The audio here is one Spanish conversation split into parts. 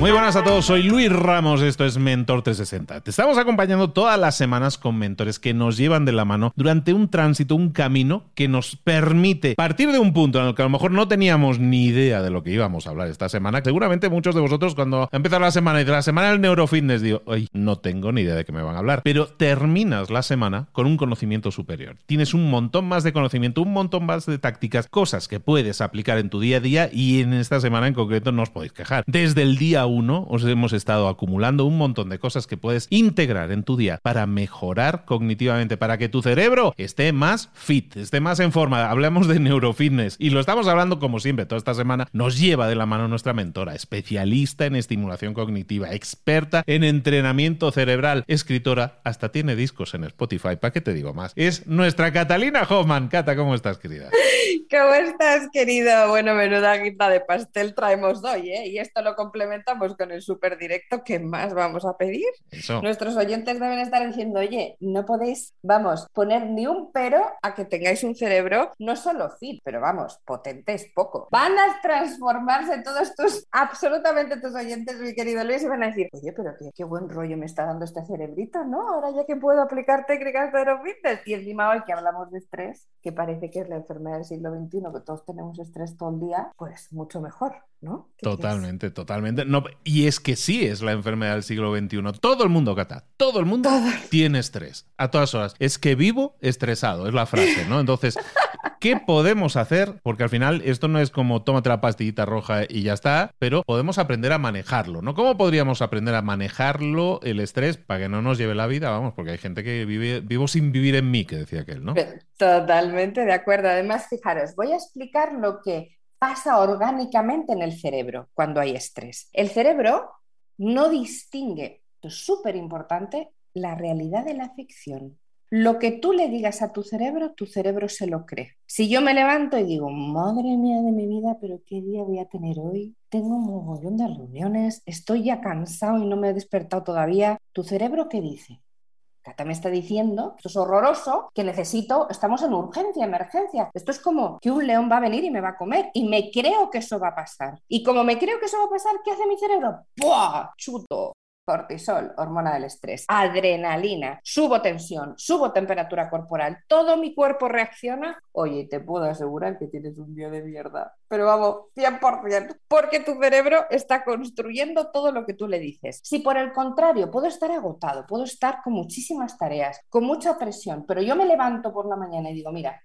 Muy buenas a todos, soy Luis Ramos, esto es Mentor 360. Te estamos acompañando todas las semanas con mentores que nos llevan de la mano durante un tránsito, un camino que nos permite partir de un punto en el que a lo mejor no teníamos ni idea de lo que íbamos a hablar esta semana. Seguramente muchos de vosotros cuando empezar la semana y de la semana del neurofitness digo, ay, no tengo ni idea de qué me van a hablar. Pero terminas la semana con un conocimiento superior. Tienes un montón más de conocimiento, un montón más de tácticas, cosas que puedes aplicar en tu día a día y en esta semana en concreto no os podéis quejar. Desde el día uno os hemos estado acumulando un montón de cosas que puedes integrar en tu día para mejorar cognitivamente, para que tu cerebro esté más fit, esté más en forma. Hablamos de neurofitness y lo estamos hablando como siempre toda esta semana. Nos lleva de la mano nuestra mentora, especialista en estimulación cognitiva, experta en entrenamiento cerebral, escritora, hasta tiene discos en Spotify. ¿Para qué te digo más? Es nuestra Catalina Hoffman. Cata, ¿cómo estás, querida? ¿Cómo estás, querido? Bueno, menuda guita de pastel traemos hoy, ¿eh? Y esto lo complementamos con el súper directo, ¿qué más vamos a pedir? Nuestros oyentes deben estar diciendo, oye, no podéis, vamos, poner ni un pero a que tengáis un cerebro no solo fit, pero vamos, potente es poco. Van a transformarse todos tus, absolutamente tus oyentes, mi querido Luis, y van a decir, oye, pero qué, buen rollo me está dando este cerebrito, ¿no? Ahora ya que puedo aplicar técnicas de fitness. Y encima hoy que hablamos de estrés, que parece que es la enfermedad del siglo XXI, que todos tenemos estrés todo el día, pues mucho mejor, ¿no? Totalmente, totalmente. No, y es que sí es la enfermedad del siglo XXI. Todo el mundo, Cata, todo el mundo tiene estrés a todas horas. Es que vivo estresado, es la frase, ¿no? Entonces, ¿qué podemos hacer? Porque al final esto no es como tómate la pastillita roja y ya está, pero podemos aprender a manejarlo, ¿no? ¿Cómo podríamos aprender a manejarlo, el estrés, para que no nos lleve la vida? Vamos, porque hay gente que vive, vivo sin vivir en mí, que decía aquel, ¿no? Totalmente de acuerdo. Además, fijaros, voy a explicar lo que pasa orgánicamente en el cerebro cuando hay estrés. El cerebro no distingue, es súper importante, la realidad de la ficción. Lo que tú le digas a tu cerebro, tu cerebro se lo cree. Si yo me levanto y digo, madre mía de mi vida, pero qué día voy a tener hoy, tengo un mogollón de reuniones, estoy ya cansado y no me he despertado todavía, ¿tu cerebro qué dice? Cata me está diciendo, esto es horroroso, que necesito, estamos en urgencia, emergencia. Esto es como que un león va a venir y me va a comer y me creo que eso va a pasar. Y como me creo que eso va a pasar, ¿qué hace mi cerebro? ¡Buah! Chuto cortisol, hormona del estrés, adrenalina, subo tensión, subo temperatura corporal, todo mi cuerpo reacciona, oye, te puedo asegurar que tienes un día de mierda. Pero vamos, 100%, porque tu cerebro está construyendo todo lo que tú le dices. Si por el contrario puedo estar agotado, puedo estar con muchísimas tareas, con mucha presión, pero yo me levanto por la mañana y digo, mira,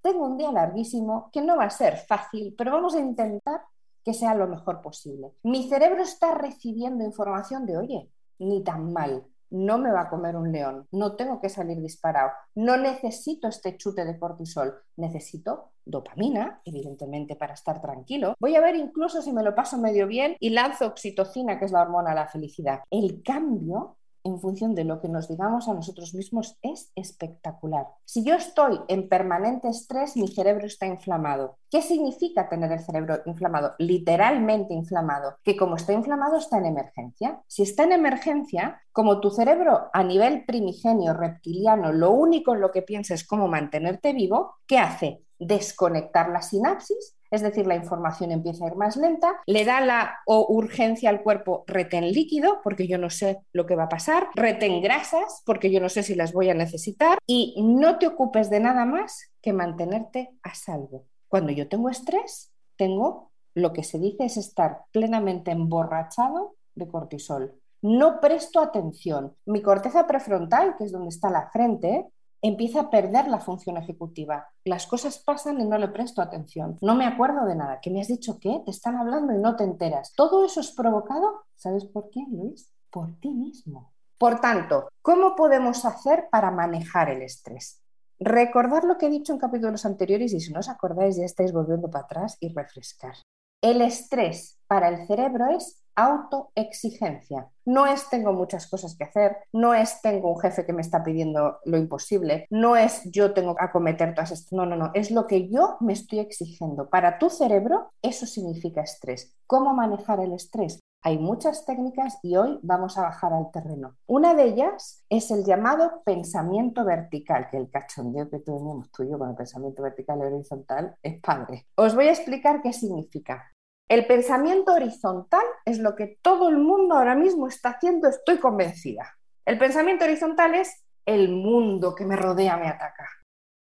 tengo un día larguísimo que no va a ser fácil, pero vamos a intentar que sea lo mejor posible. Mi cerebro está recibiendo información de, oye, ni tan mal, no me va a comer un león, no tengo que salir disparado, no necesito este chute de cortisol, necesito dopamina, evidentemente, para estar tranquilo. Voy a ver incluso si me lo paso medio bien y lanzo oxitocina, que es la hormona de la felicidad. El cambio en función de lo que nos digamos a nosotros mismos es espectacular. Si yo estoy en permanente estrés, mi cerebro está inflamado. ¿Qué significa tener el cerebro inflamado? Literalmente inflamado, que como está inflamado está en emergencia. Si está en emergencia, como tu cerebro a nivel primigenio reptiliano, lo único en lo que piensa es cómo mantenerte vivo, ¿qué hace? Desconectar la sinapsis es decir, la información empieza a ir más lenta, le da la urgencia al cuerpo, retén líquido, porque yo no sé lo que va a pasar, retén grasas, porque yo no sé si las voy a necesitar, y no te ocupes de nada más que mantenerte a salvo. Cuando yo tengo estrés, tengo lo que se dice es estar plenamente emborrachado de cortisol. No presto atención. Mi corteza prefrontal, que es donde está la frente, empieza a perder la función ejecutiva. Las cosas pasan y no le presto atención. No me acuerdo de nada. ¿Qué me has dicho qué? Te están hablando y no te enteras. Todo eso es provocado, ¿sabes por qué, Luis? Por ti mismo. Por tanto, ¿cómo podemos hacer para manejar el estrés? Recordar lo que he dicho en capítulos anteriores y si no os acordáis ya estáis volviendo para atrás y refrescar. El estrés para el cerebro es autoexigencia. No es tengo muchas cosas que hacer, no es tengo un jefe que me está pidiendo lo imposible, no es yo tengo que acometer todas estas, no, no, no, es lo que yo me estoy exigiendo. Para tu cerebro eso significa estrés. ¿Cómo manejar el estrés? Hay muchas técnicas y hoy vamos a bajar al terreno. Una de ellas es el llamado pensamiento vertical, que el cachondeo que tenemos tú y yo con el pensamiento vertical y horizontal es padre. Os voy a explicar qué significa. El pensamiento horizontal es lo que todo el mundo ahora mismo está haciendo, estoy convencida. El pensamiento horizontal es el mundo que me rodea me ataca.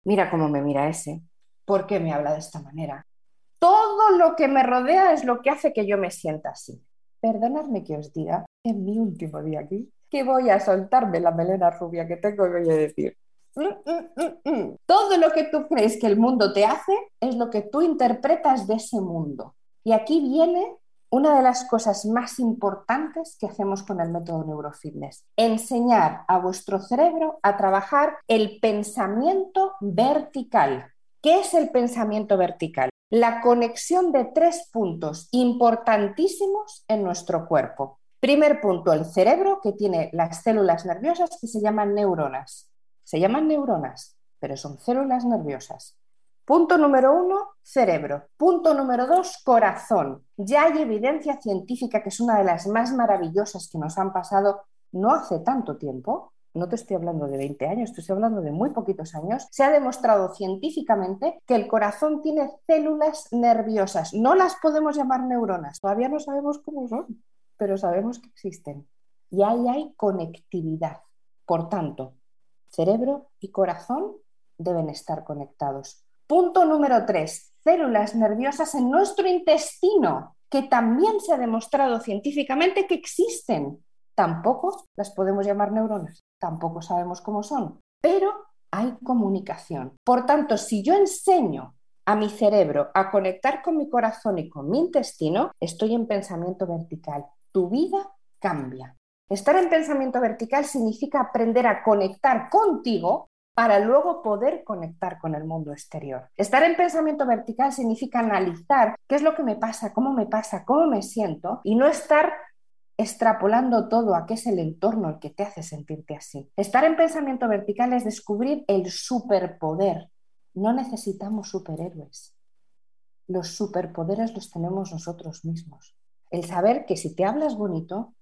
Mira cómo me mira ese. ¿Por qué me habla de esta manera? Todo lo que me rodea es lo que hace que yo me sienta así. Perdonadme que os diga, en mi último día aquí, que voy a soltarme la melena rubia que tengo y voy a decir, mm, mm, mm, todo lo que tú crees que el mundo te hace es lo que tú interpretas de ese mundo. Y aquí viene una de las cosas más importantes que hacemos con el método neurofitness, enseñar a vuestro cerebro a trabajar el pensamiento vertical. ¿Qué es el pensamiento vertical? La conexión de tres puntos importantísimos en nuestro cuerpo. Primer punto, el cerebro, que tiene las células nerviosas que se llaman neuronas. Se llaman neuronas, pero son células nerviosas. Punto número uno, cerebro. Punto número dos, corazón. Ya hay evidencia científica que es una de las más maravillosas que nos han pasado no hace tanto tiempo. No te estoy hablando de 20 años, te estoy hablando de muy poquitos años. Se ha demostrado científicamente que el corazón tiene células nerviosas. No las podemos llamar neuronas, todavía no sabemos cómo son, pero sabemos que existen. Y ahí hay conectividad. Por tanto, cerebro y corazón deben estar conectados. Punto número tres, células nerviosas en nuestro intestino, que también se ha demostrado científicamente que existen. Tampoco las podemos llamar neuronas, tampoco sabemos cómo son, pero hay comunicación. Por tanto, si yo enseño a mi cerebro a conectar con mi corazón y con mi intestino, estoy en pensamiento vertical. Tu vida cambia. Estar en pensamiento vertical significa aprender a conectar contigo para luego poder conectar con el mundo exterior. Estar en pensamiento vertical significa analizar qué es lo que me pasa, cómo me pasa, cómo me siento y no estar extrapolando todo a qué es el entorno el que te hace sentirte así. Estar en pensamiento vertical es descubrir el superpoder. No necesitamos superhéroes. Los superpoderes los tenemos nosotros mismos. El saber que si te hablas bonito,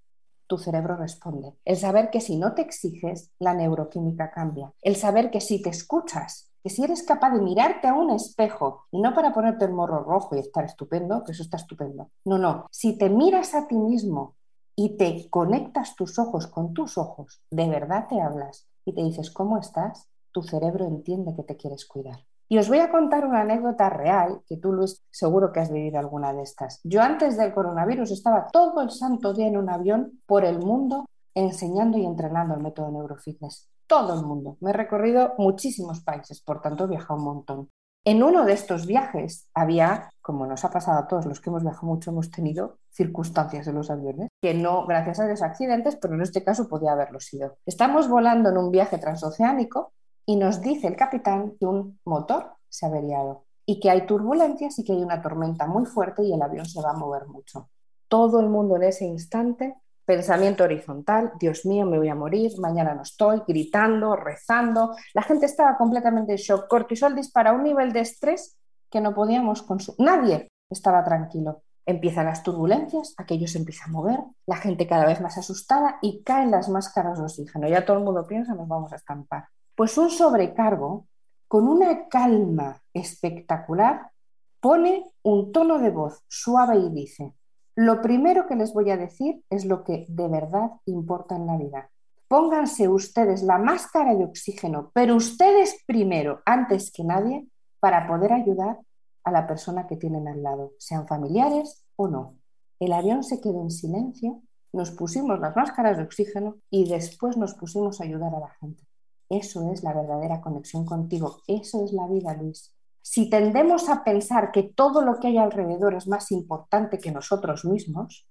tu cerebro responde. El saber que si no te exiges, la neuroquímica cambia. El saber que si te escuchas, que si eres capaz de mirarte a un espejo, y no para ponerte el morro rojo y estar estupendo, que eso está estupendo. No, no. Si te miras a ti mismo y te conectas tus ojos con tus ojos, de verdad te hablas y te dices, ¿cómo estás? Tu cerebro entiende que te quieres cuidar. Y os voy a contar una anécdota real que tú, Luis, seguro que has vivido alguna de estas. Yo antes del coronavirus estaba todo el santo día en un avión por el mundo enseñando y entrenando el método neurofitness. Todo el mundo. Me he recorrido muchísimos países, por tanto he viajado un montón. En uno de estos viajes había, como nos ha pasado a todos los que hemos viajado mucho, hemos tenido circunstancias en los aviones, que no, gracias a los accidentes, pero en este caso podía haberlo sido. Estamos volando en un viaje transoceánico y nos dice el capitán que un motor se ha averiado y que hay turbulencias y que hay una tormenta muy fuerte y el avión se va a mover mucho. Todo el mundo en ese instante Pensamiento horizontal, Dios mío, me voy a morir, mañana no estoy, gritando, rezando. La gente estaba completamente en shock. Cortisol dispara un nivel de estrés que no podíamos consumir. Nadie estaba tranquilo. Empiezan las turbulencias, aquello se empieza a mover, la gente cada vez más asustada y caen las máscaras de oxígeno. Ya todo el mundo piensa, nos vamos a estampar. Pues un sobrecargo, con una calma espectacular, pone un tono de voz suave y dice, lo primero que les voy a decir es lo que de verdad importa en la vida. Pónganse ustedes la máscara de oxígeno, pero ustedes primero, antes que nadie, para poder ayudar a la persona que tienen al lado, sean familiares o no. El avión se quedó en silencio, nos pusimos las máscaras de oxígeno y después nos pusimos a ayudar a la gente. Eso es la verdadera conexión contigo, eso es la vida, Luis. Si tendemos a pensar que todo lo que hay alrededor es más importante que nosotros mismos,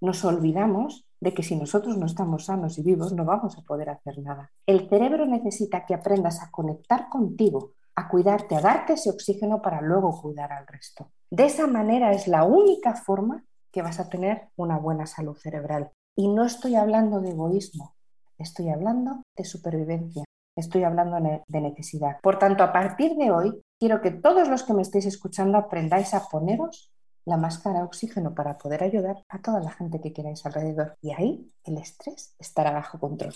nos olvidamos de que si nosotros no estamos sanos y vivos no vamos a poder hacer nada. El cerebro necesita que aprendas a conectar contigo, a cuidarte, a darte ese oxígeno para luego cuidar al resto. De esa manera es la única forma que vas a tener una buena salud cerebral. Y no estoy hablando de egoísmo, estoy hablando de supervivencia, estoy hablando de necesidad. Por tanto, a partir de hoy, quiero que todos los que me estéis escuchando aprendáis a poneros la máscara de oxígeno para poder ayudar a toda la gente que queráis alrededor. Y ahí el estrés estará bajo control.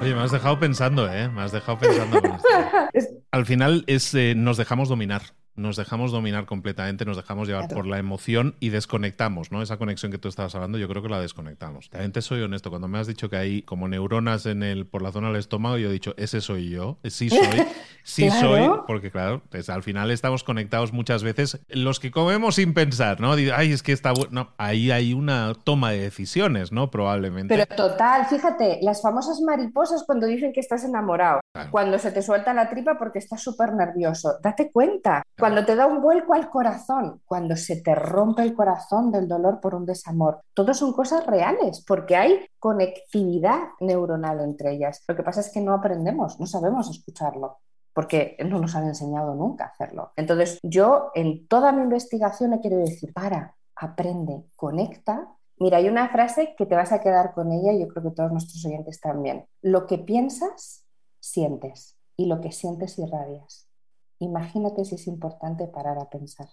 Oye, me has dejado pensando, ¿eh? Me has dejado pensando. Al final es, eh, nos dejamos dominar nos dejamos dominar completamente, nos dejamos llevar por la emoción y desconectamos, ¿no? Esa conexión que tú estabas hablando, yo creo que la desconectamos. También te soy honesto, cuando me has dicho que hay como neuronas en el, por la zona del estómago, yo he dicho, ese soy yo, sí soy, sí soy, porque claro, pues, al final estamos conectados muchas veces, los que comemos sin pensar, ¿no? Ay, es que está bueno, ahí hay una toma de decisiones, ¿no? Probablemente. Pero total, fíjate, las famosas mariposas cuando dicen que estás enamorado, cuando se te suelta la tripa porque estás súper nervioso, date cuenta. Cuando te da un vuelco al corazón, cuando se te rompe el corazón del dolor por un desamor, todo son cosas reales porque hay conectividad neuronal entre ellas. Lo que pasa es que no aprendemos, no sabemos escucharlo porque no nos han enseñado nunca a hacerlo. Entonces, yo en toda mi investigación he querido decir, para, aprende, conecta. Mira, hay una frase que te vas a quedar con ella y yo creo que todos nuestros oyentes también. Lo que piensas, sientes y lo que sientes irradias. Imagínate si es importante parar a pensar.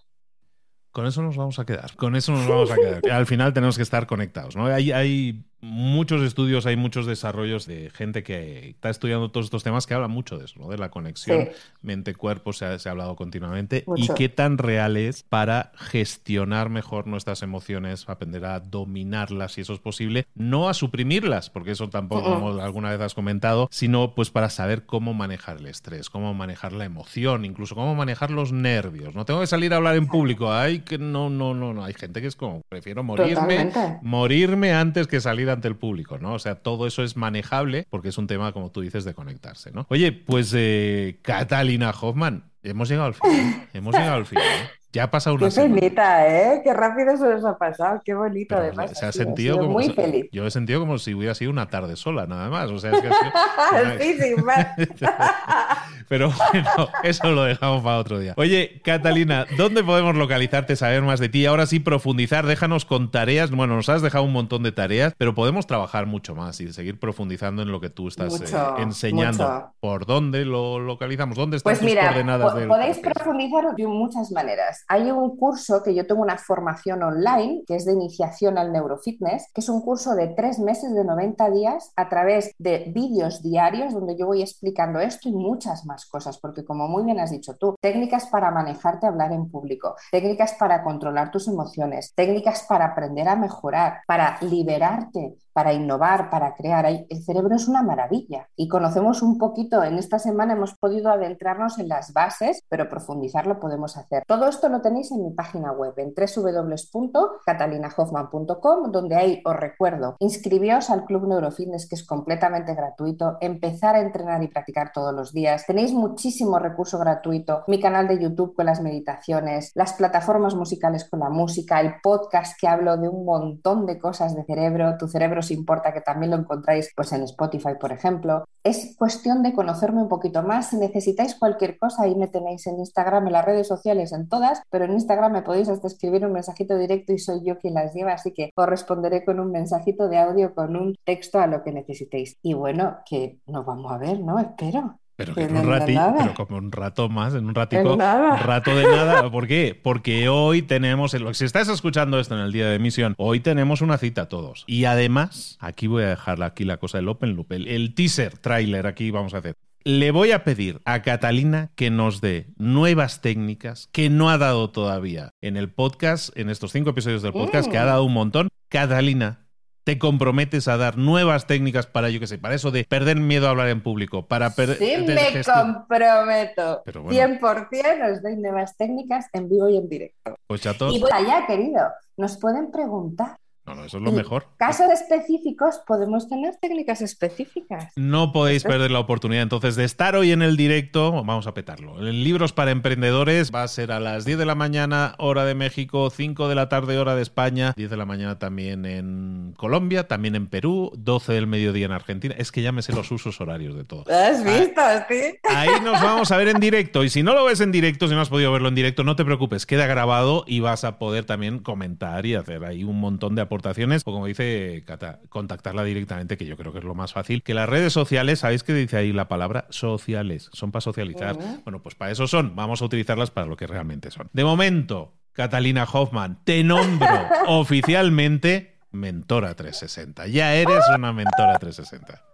Con eso nos vamos a quedar. Con eso nos vamos a quedar. Al final tenemos que estar conectados. ¿no? Hay, hay muchos estudios, hay muchos desarrollos de gente que está estudiando todos estos temas que hablan mucho de eso, ¿no? de la conexión mente-cuerpo, se ha, hablado continuamente, y qué tan real es para gestionar mejor nuestras emociones, aprender a dominarlas si eso es posible, no a suprimirlas, porque eso tampoco, como alguna vez has comentado, sino pues para saber cómo manejar el estrés, cómo manejar la emoción, incluso cómo manejar los nervios. No tengo que salir a hablar en público, hay que no, no, no, no, hay gente que es como, prefiero morirme, morirme antes que salir ante el público, ¿no? O sea, todo eso es manejable porque es un tema, como tú dices, de conectarse, ¿no? Oye, pues eh, Catalina Hoffman, hemos llegado al final. hemos llegado al final. Ya ha pasado una Qué bonita, ¿eh? Qué rápido se nos ha pasado. Qué bonito, además. Se ha sentido como. Muy feliz. Yo he sentido como si hubiera sido una tarde sola, nada más. O sea, sí, sin más. Pero bueno, eso lo dejamos para otro día. Oye, Catalina, ¿dónde podemos localizarte, saber más de ti? Ahora sí, profundizar, déjanos con tareas. Bueno, nos has dejado un montón de tareas, pero podemos trabajar mucho más y seguir profundizando en lo que tú estás eh, enseñando. ¿Por dónde lo localizamos? ¿Dónde están pues tus coordenadas? podéis profundizar de muchas maneras. Hay un curso que yo tengo una formación online, que es de iniciación al neurofitness, que es un curso de tres meses de 90 días a través de vídeos diarios donde yo voy explicando esto y muchas más cosas, porque como muy bien has dicho tú, técnicas para manejarte hablar en público, técnicas para controlar tus emociones, técnicas para aprender a mejorar, para liberarte, para innovar, para crear. El cerebro es una maravilla y conocemos un poquito, en esta semana hemos podido adentrarnos en las bases, pero profundizar lo podemos hacer. Todo esto lo tenéis en mi página web, en www.catalinahoffman.com, donde ahí os recuerdo, inscribíos al Club Neurofitness, que es completamente gratuito, empezar a entrenar y practicar todos los días. Tenéis muchísimo recurso gratuito, mi canal de YouTube con las meditaciones, las plataformas musicales con la música, el podcast que hablo de un montón de cosas de cerebro, tu cerebro se importa, que también lo encontráis pues, en Spotify, por ejemplo. Es cuestión de conocerme un poquito más. Si necesitáis cualquier cosa, ahí me tenéis en Instagram, en las redes sociales, en todas, pero en Instagram me podéis hasta escribir un mensajito directo y soy yo quien las lleva, así que os responderé con un mensajito de audio, con un texto a lo que necesitéis. Y bueno, que nos vamos a ver, ¿no? Espero. Pero que en un ratito, pero como un rato más, en un ratico, un rato de nada. ¿Por qué? Porque hoy tenemos, si estás escuchando esto en el día de emisión, hoy tenemos una cita todos. Y además, aquí voy a dejar aquí la cosa del Open Loop, el, el teaser, trailer, aquí vamos a hacer. Le voy a pedir a Catalina que nos dé nuevas técnicas que no ha dado todavía en el podcast, en estos cinco episodios del podcast, que ha mm. dado un montón. Catalina, te comprometes a dar nuevas técnicas para, yo qué sé, para eso de perder miedo a hablar en público, para perder... Sí, me comprometo. 100% os doy nuevas técnicas en vivo y en directo. Pues chatos. Y allá, querido, nos pueden preguntar no, no, eso es lo mejor. Casos específicos podemos tener técnicas específicas. No podéis perder la oportunidad entonces de estar hoy en el directo. Vamos a petarlo. En Libros para Emprendedores va a ser a las 10 de la mañana, hora de México, 5 de la tarde, hora de España, 10 de la mañana también en Colombia, también en Perú, 12 del mediodía en Argentina. Es que sé los usos horarios de todo. ¿Has visto? sí. Ahí nos vamos a ver en directo. Y si no lo ves en directo, si no has podido verlo en directo, no te preocupes, queda grabado y vas a poder también comentar y hacer ahí un montón de aportaciones o como dice Cata, contactarla directamente, que yo creo que es lo más fácil. Que las redes sociales, ¿sabéis qué dice ahí la palabra? Sociales, son para socializar. Bueno, pues para eso son, vamos a utilizarlas para lo que realmente son. De momento, Catalina Hoffman, te nombro oficialmente Mentora 360. Ya eres una Mentora 360.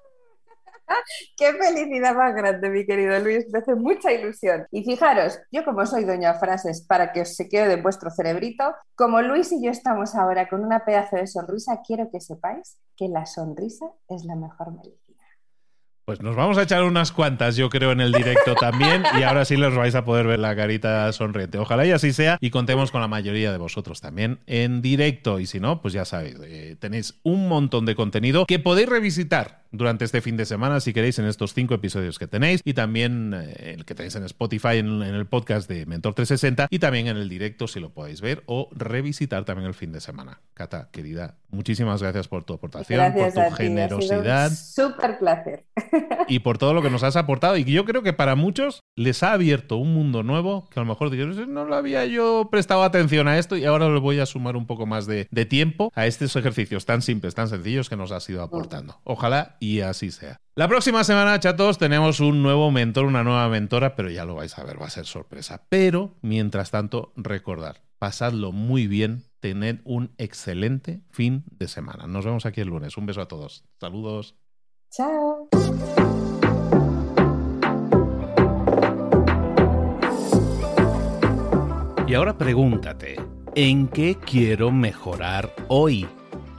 Qué felicidad más grande, mi querido Luis. Me hace mucha ilusión. Y fijaros, yo como soy doña frases para que os se quede de vuestro cerebrito, como Luis y yo estamos ahora con una pedazo de sonrisa, quiero que sepáis que la sonrisa es la mejor medicina. Pues nos vamos a echar unas cuantas, yo creo, en el directo también. Y ahora sí los vais a poder ver la carita sonriente. Ojalá y así sea. Y contemos con la mayoría de vosotros también en directo. Y si no, pues ya sabéis, eh, tenéis un montón de contenido que podéis revisitar durante este fin de semana, si queréis, en estos cinco episodios que tenéis y también eh, el que tenéis en Spotify, en, el podcast de Mentor 360 y también en el directo, si lo podéis ver o revisitar también el fin de semana. Cata, querida, muchísimas gracias por tu aportación, por tu generosidad. Súper placer. Y por todo lo que nos has aportado. Y yo creo que para muchos les ha abierto un mundo nuevo que a lo mejor dijeron, no lo había yo prestado atención a esto y ahora le voy a sumar un poco más de, de tiempo a estos ejercicios tan simples, tan sencillos que nos has ido aportando. Ojalá y así sea. La próxima semana, chatos, tenemos un nuevo mentor, una nueva mentora, pero ya lo vais a ver, va a ser sorpresa. Pero, mientras tanto, recordar, pasadlo muy bien, tened un excelente fin de semana. Nos vemos aquí el lunes. Un beso a todos. Saludos. Chao. Y ahora pregúntate, ¿en qué quiero mejorar hoy?